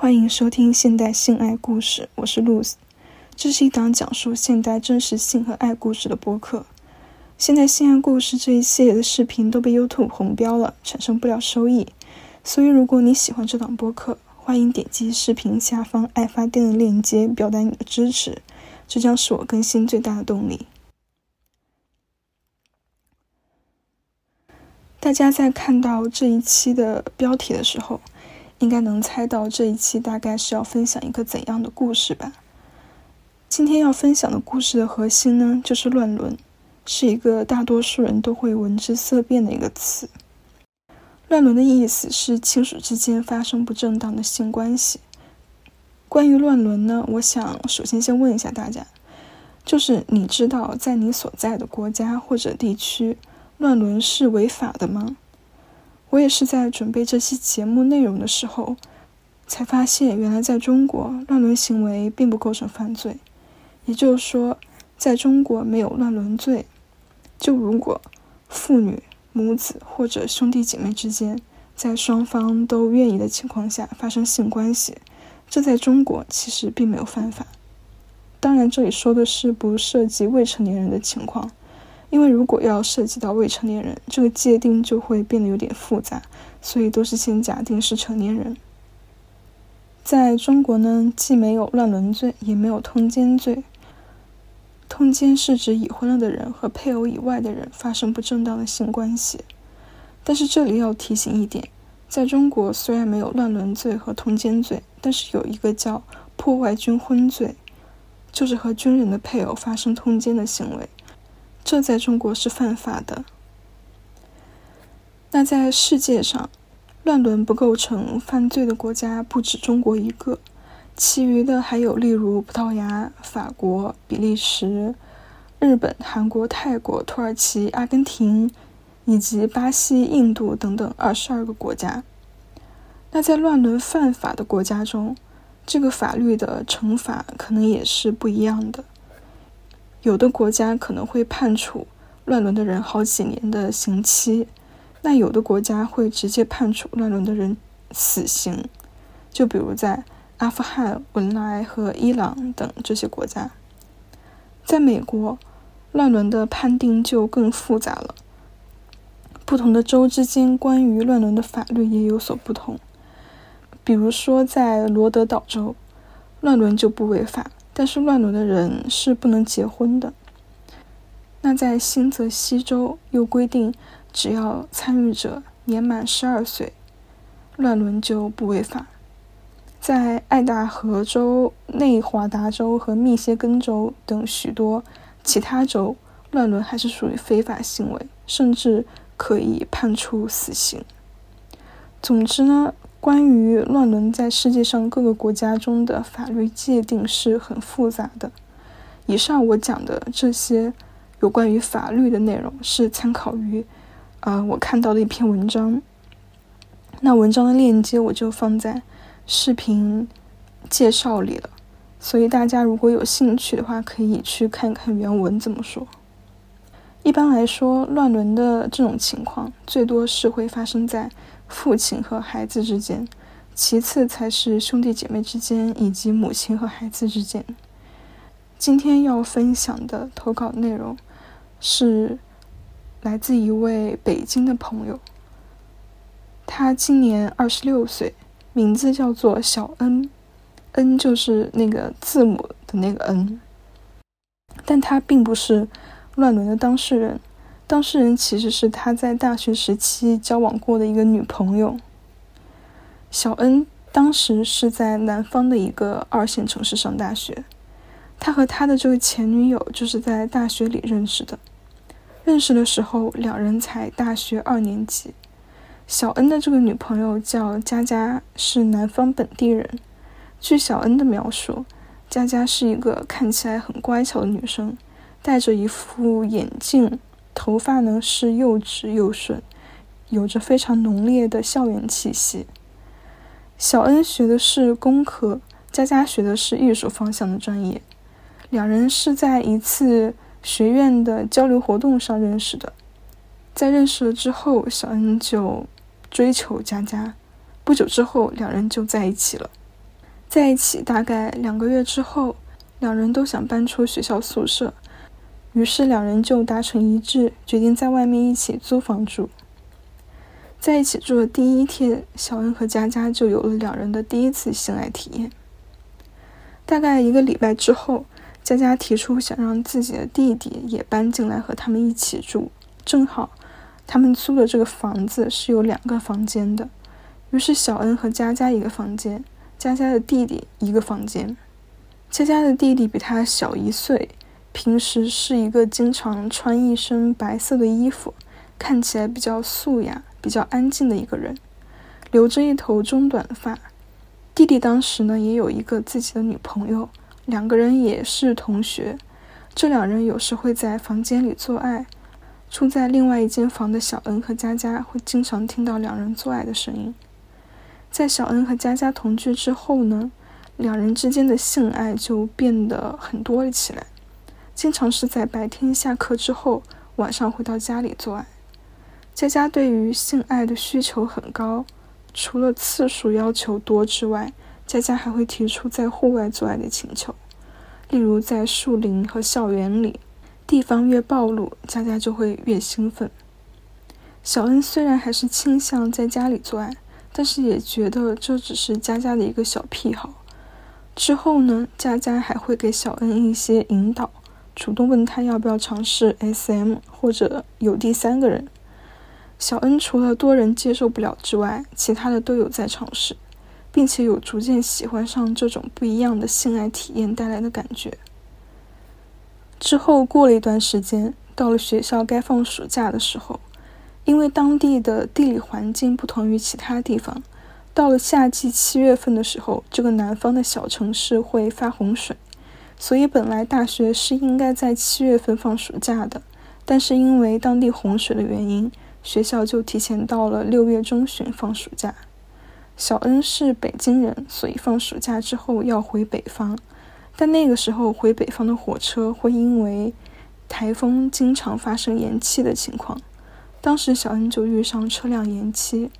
欢迎收听现代性爱故事，我是 Luz。这是一档讲述现代真实性和爱故事的播客。现代性爱故事这一系列的视频都被 YouTube 红标了，产生不了收益。所以，如果你喜欢这档播客，欢迎点击视频下方爱发电的链接，表达你的支持，这将是我更新最大的动力。大家在看到这一期的标题的时候，应该能猜到这一期大概是要分享一个怎样的故事吧？今天要分享的故事的核心呢，就是乱伦，是一个大多数人都会闻之色变的一个词。乱伦的意思是亲属之间发生不正当的性关系。关于乱伦呢，我想首先先问一下大家，就是你知道在你所在的国家或者地区，乱伦是违法的吗？我也是在准备这期节目内容的时候，才发现原来在中国乱伦行为并不构成犯罪，也就是说，在中国没有乱伦罪。就如果父女、母子或者兄弟姐妹之间在双方都愿意的情况下发生性关系，这在中国其实并没有犯法。当然，这里说的是不涉及未成年人的情况。因为如果要涉及到未成年人，这个界定就会变得有点复杂，所以都是先假定是成年人。在中国呢，既没有乱伦罪，也没有通奸罪。通奸是指已婚了的人和配偶以外的人发生不正当的性关系。但是这里要提醒一点，在中国虽然没有乱伦罪和通奸罪，但是有一个叫破坏军婚罪，就是和军人的配偶发生通奸的行为。这在中国是犯法的。那在世界上，乱伦不构成犯罪的国家不止中国一个，其余的还有例如葡萄牙、法国、比利时、日本、韩国、泰国、土耳其、阿根廷，以及巴西、印度等等二十二个国家。那在乱伦犯法的国家中，这个法律的惩罚可能也是不一样的。有的国家可能会判处乱伦的人好几年的刑期，那有的国家会直接判处乱伦的人死刑。就比如在阿富汗、文莱和伊朗等这些国家。在美国，乱伦的判定就更复杂了，不同的州之间关于乱伦的法律也有所不同。比如说在罗德岛州，乱伦就不违法。但是乱伦的人是不能结婚的。那在新泽西州又规定，只要参与者年满十二岁，乱伦就不违法。在爱达荷州、内华达州和密歇根州等许多其他州，乱伦还是属于非法行为，甚至可以判处死刑。总之呢。关于乱伦，在世界上各个国家中的法律界定是很复杂的。以上我讲的这些有关于法律的内容，是参考于，呃，我看到的一篇文章。那文章的链接我就放在视频介绍里了，所以大家如果有兴趣的话，可以去看看原文怎么说。一般来说，乱伦的这种情况，最多是会发生在。父亲和孩子之间，其次才是兄弟姐妹之间以及母亲和孩子之间。今天要分享的投稿内容是来自一位北京的朋友，他今年二十六岁，名字叫做小恩，恩就是那个字母的那个恩，但他并不是乱伦的当事人。当事人其实是他在大学时期交往过的一个女朋友。小恩当时是在南方的一个二线城市上大学，他和他的这个前女友就是在大学里认识的。认识的时候，两人才大学二年级。小恩的这个女朋友叫佳佳，是南方本地人。据小恩的描述，佳佳是一个看起来很乖巧的女生，戴着一副眼镜。头发呢是又直又顺，有着非常浓烈的校园气息。小恩学的是工科，佳佳学的是艺术方向的专业。两人是在一次学院的交流活动上认识的。在认识了之后，小恩就追求佳佳。不久之后，两人就在一起了。在一起大概两个月之后，两人都想搬出学校宿舍，于是两人就达成一致，决定在外面一起租房住。在一起住的第一天，小恩和佳佳就有了两人的第一次性爱体验。大概一个礼拜之后，佳佳提出想让自己的弟弟也搬进来和他们一起住，正好他们租的这个房子是有两个房间的，于是小恩和佳佳一个房间，佳佳的弟弟一个房间。佳佳的弟弟比他小一岁，平时是一个经常穿一身白色的衣服，看起来比较素雅。比较安静的一个人，留着一头中短发。弟弟当时呢也有一个自己的女朋友，两个人也是同学。这两人有时会在房间里做爱，住在另外一间房的小恩和佳佳会经常听到两人做爱的声音。在小恩和佳佳同居之后呢，两人之间的性爱就变得很多了起来，经常是在白天下课之后，晚上回到家里做爱。佳佳对于性爱的需求很高，除了次数要求多之外，佳佳还会提出在户外做爱的请求，例如在树林和校园里，地方越暴露，佳佳就会越兴奋。小恩虽然还是倾向在家里做爱，但是也觉得这只是佳佳的一个小癖好。之后呢，佳佳还会给小恩一些引导，主动问他要不要尝试 SM 或者有第三个人。小恩除了多人接受不了之外，其他的都有在尝试，并且有逐渐喜欢上这种不一样的性爱体验带来的感觉。之后过了一段时间，到了学校该放暑假的时候，因为当地的地理环境不同于其他地方，到了夏季七月份的时候，这个南方的小城市会发洪水，所以本来大学是应该在七月份放暑假的，但是因为当地洪水的原因。学校就提前到了六月中旬放暑假。小恩是北京人，所以放暑假之后要回北方。但那个时候回北方的火车会因为台风经常发生延期的情况。当时小恩就遇上车辆延期，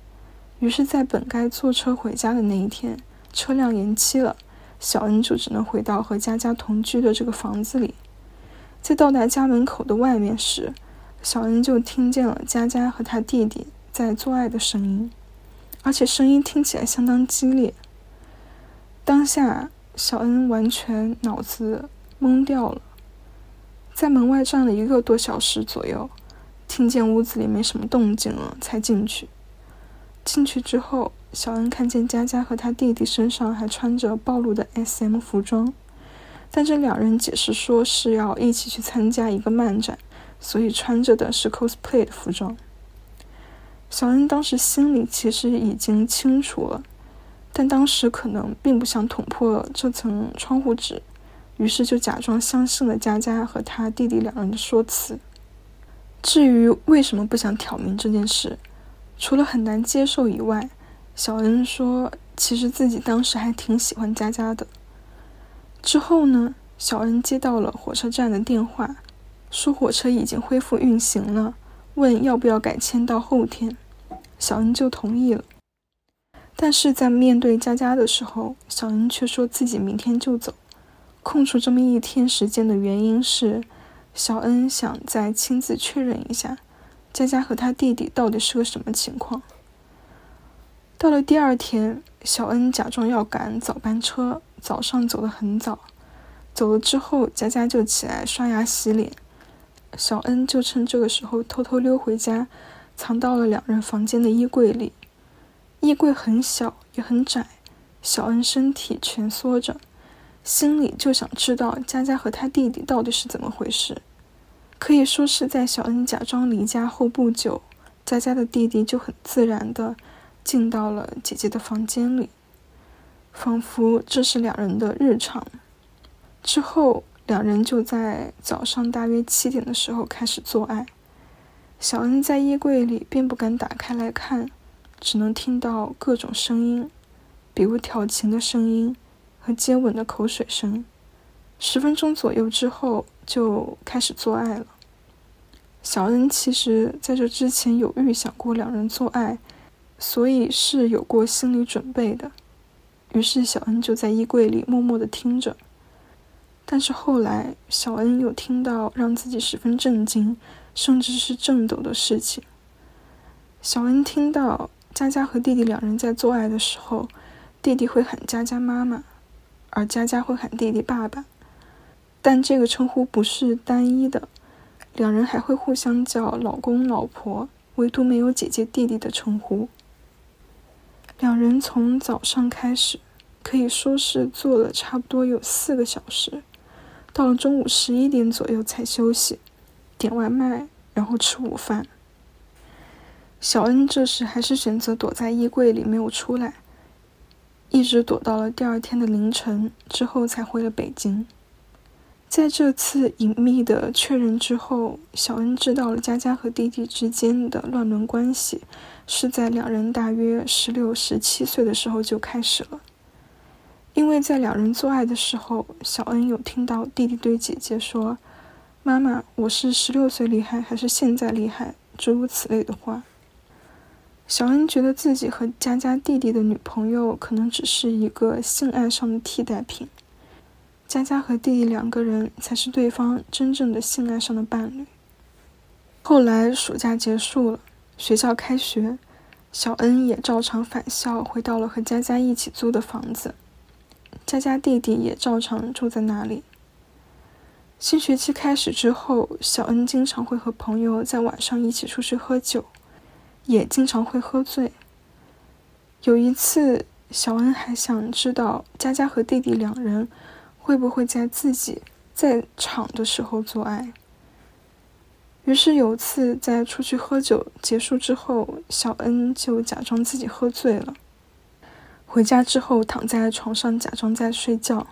于是，在本该坐车回家的那一天，车辆延期了，小恩就只能回到和佳佳同居的这个房子里。在到达家门口的外面时，小恩就听见了佳佳和他弟弟在做爱的声音，而且声音听起来相当激烈。当下，小恩完全脑子懵掉了，在门外站了一个多小时左右，听见屋子里没什么动静了，才进去。进去之后，小恩看见佳佳和他弟弟身上还穿着暴露的 SM 服装，但这两人解释说是要一起去参加一个漫展。所以穿着的是 cosplay 的服装。小恩当时心里其实已经清楚了，但当时可能并不想捅破这层窗户纸，于是就假装相信了佳佳和他弟弟两人的说辞。至于为什么不想挑明这件事，除了很难接受以外，小恩说其实自己当时还挺喜欢佳佳的。之后呢，小恩接到了火车站的电话。说火车已经恢复运行了，问要不要改签到后天，小恩就同意了。但是在面对佳佳的时候，小恩却说自己明天就走，空出这么一天时间的原因是，小恩想再亲自确认一下，佳佳和他弟弟到底是个什么情况。到了第二天，小恩假装要赶早班车，早上走得很早，走了之后，佳佳就起来刷牙洗脸。小恩就趁这个时候偷偷溜回家，藏到了两人房间的衣柜里。衣柜很小也很窄，小恩身体蜷缩着，心里就想知道佳佳和他弟弟到底是怎么回事。可以说是在小恩假装离家后不久，佳佳的弟弟就很自然的进到了姐姐的房间里，仿佛这是两人的日常。之后。两人就在早上大约七点的时候开始做爱。小恩在衣柜里并不敢打开来看，只能听到各种声音，比如调情的声音和接吻的口水声。十分钟左右之后就开始做爱了。小恩其实在这之前有预想过两人做爱，所以是有过心理准备的。于是小恩就在衣柜里默默的听着。但是后来，小恩又听到让自己十分震惊，甚至是震抖的事情。小恩听到佳佳和弟弟两人在做爱的时候，弟弟会喊佳佳妈妈，而佳佳会喊弟弟爸爸。但这个称呼不是单一的，两人还会互相叫老公、老婆，唯独没有姐姐、弟弟的称呼。两人从早上开始，可以说是坐了差不多有四个小时，到了中午十一点左右才休息，点外卖，然后吃午饭。小恩这时还是选择躲在衣柜里没有出来，一直躲到了第二天的凌晨之后才回了北京。在这次隐秘的确认之后，小恩知道了佳佳和弟弟之间的乱伦关系是在两人大约十六、十七岁的时候就开始了。因为在两人做爱的时候，小恩有听到弟弟对姐姐说：“妈妈，我是十六岁厉害还是现在厉害？”诸如此类的话。小恩觉得自己和佳佳弟弟的女朋友可能只是一个性爱上的替代品。佳佳和弟弟两个人才是对方真正的性爱上的伴侣。后来暑假结束了，学校开学，小恩也照常返校，回到了和佳佳一起租的房子。佳佳弟弟也照常住在那里。新学期开始之后，小恩经常会和朋友在晚上一起出去喝酒，也经常会喝醉。有一次，小恩还想知道佳佳和弟弟两人。会不会在自己在场的时候做爱？于是有次在出去喝酒结束之后，小恩就假装自己喝醉了，回家之后躺在床上假装在睡觉。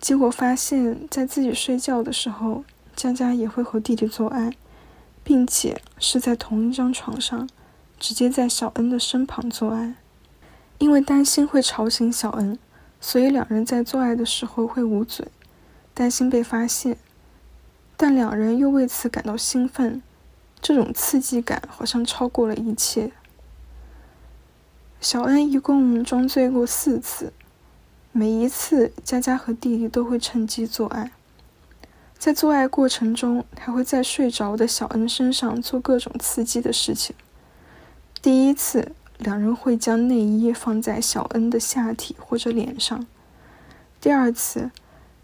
结果发现，在自己睡觉的时候，佳佳也会和弟弟做爱，并且是在同一张床上，直接在小恩的身旁做爱。因为担心会吵醒小恩。所以两人在做爱的时候会捂嘴，担心被发现，但两人又为此感到兴奋，这种刺激感好像超过了一切。小恩一共装醉过四次，每一次佳佳和弟弟都会趁机做爱，在做爱过程中还会在睡着的小恩身上做各种刺激的事情。第一次。两人会将内衣放在小恩的下体或者脸上。第二次，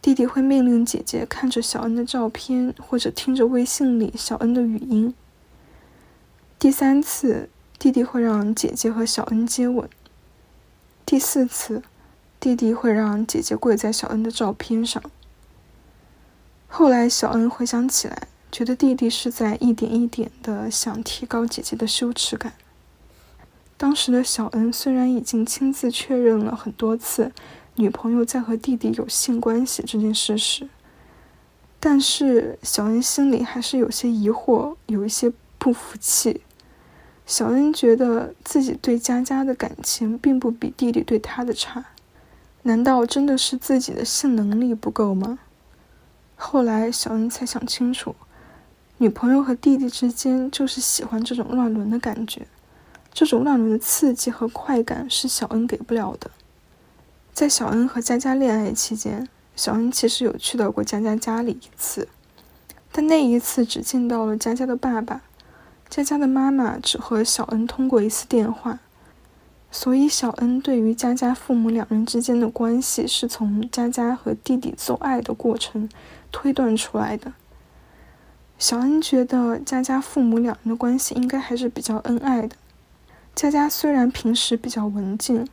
弟弟会命令姐姐看着小恩的照片，或者听着微信里小恩的语音。第三次，弟弟会让姐姐和小恩接吻。第四次，弟弟会让姐姐跪在小恩的照片上。后来，小恩回想起来，觉得弟弟是在一点一点的想提高姐姐的羞耻感。当时的小恩虽然已经亲自确认了很多次女朋友在和弟弟有性关系这件事实，但是小恩心里还是有些疑惑，有一些不服气。小恩觉得自己对佳佳的感情并不比弟弟对她的差，难道真的是自己的性能力不够吗？后来小恩才想清楚，女朋友和弟弟之间就是喜欢这种乱伦的感觉。这种让人的刺激和快感是小恩给不了的。在小恩和佳佳恋爱期间，小恩其实有去到过佳佳家里一次，但那一次只见到了佳佳的爸爸，佳佳的妈妈只和小恩通过一次电话，所以小恩对于佳佳父母两人之间的关系是从佳佳和弟弟做爱的过程推断出来的。小恩觉得佳佳父母两人的关系应该还是比较恩爱的。佳佳虽然平时比较文静，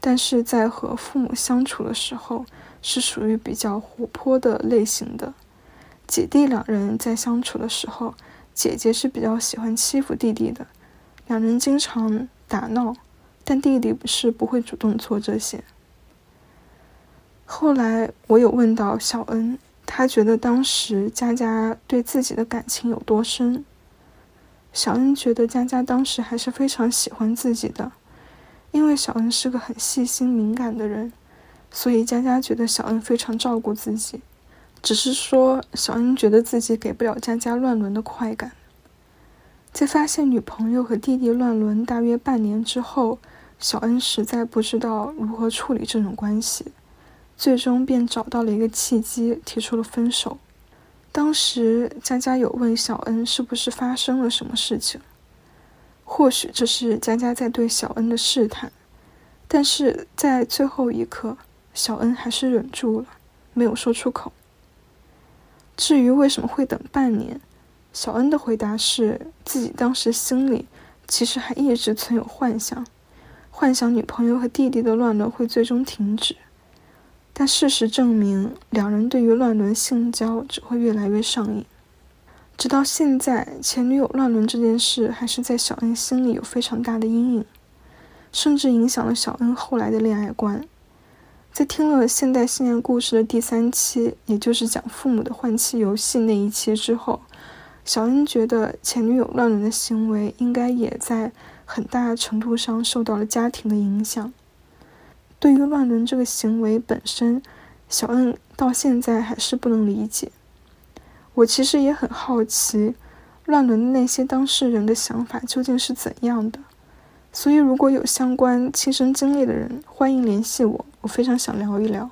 但是在和父母相处的时候是属于比较活泼的类型的。姐弟两人在相处的时候，姐姐是比较喜欢欺负弟弟的，两人经常打闹，但弟弟是不会主动做这些。后来我有问到小恩，他觉得当时佳佳对自己的感情有多深？小恩觉得佳佳当时还是非常喜欢自己的，因为小恩是个很细心敏感的人，所以佳佳觉得小恩非常照顾自己。只是说，小恩觉得自己给不了佳佳乱伦的快感。在发现女朋友和弟弟乱伦大约半年之后，小恩实在不知道如何处理这种关系，最终便找到了一个契机，提出了分手。当时佳佳有问小恩是不是发生了什么事情，或许这是佳佳在对小恩的试探，但是在最后一刻，小恩还是忍住了，没有说出口。至于为什么会等半年，小恩的回答是自己当时心里其实还一直存有幻想，幻想女朋友和弟弟的乱伦会最终停止。但事实证明，两人对于乱伦性交只会越来越上瘾。直到现在，前女友乱伦这件事还是在小恩心里有非常大的阴影，甚至影响了小恩后来的恋爱观。在听了现代性爱故事的第三期，也就是讲父母的换妻游戏那一期之后，小恩觉得前女友乱伦的行为应该也在很大程度上受到了家庭的影响。对于乱伦这个行为本身，小恩到现在还是不能理解。我其实也很好奇，乱伦的那些当事人的想法究竟是怎样的。所以，如果有相关亲身经历的人，欢迎联系我，我非常想聊一聊。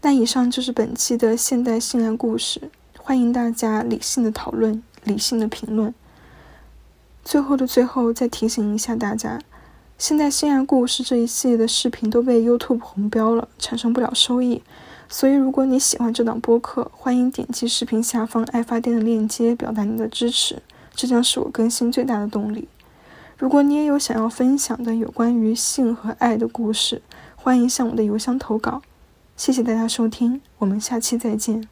那以上就是本期的现代性爱故事，欢迎大家理性的讨论，理性的评论。最后的最后，再提醒一下大家。现在性爱故事这一系列的视频都被 YouTube 红标了，产生不了收益。所以，如果你喜欢这档播客，欢迎点击视频下方爱发电的链接，表达你的支持，这将是我更新最大的动力。如果你也有想要分享的有关于性和爱的故事，欢迎向我的邮箱投稿。谢谢大家收听，我们下期再见。